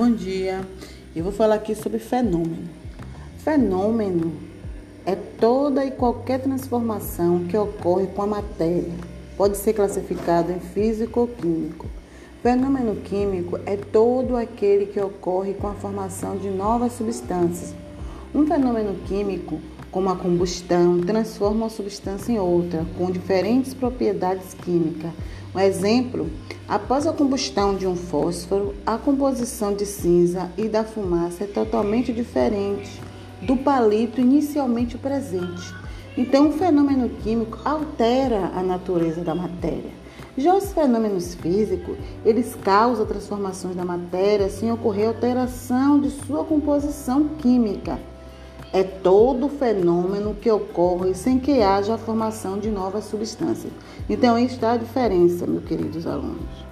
Bom dia. Eu vou falar aqui sobre fenômeno. Fenômeno é toda e qualquer transformação que ocorre com a matéria. Pode ser classificado em físico ou químico. Fenômeno químico é todo aquele que ocorre com a formação de novas substâncias. Um fenômeno químico, como a combustão, transforma uma substância em outra, com diferentes propriedades químicas. Um exemplo Após a combustão de um fósforo, a composição de cinza e da fumaça é totalmente diferente do palito inicialmente presente. Então, o fenômeno químico altera a natureza da matéria. Já os fenômenos físicos, eles causam transformações da matéria sem ocorrer alteração de sua composição química. É todo fenômeno que ocorre sem que haja a formação de novas substâncias. Então, está a diferença, meus queridos alunos.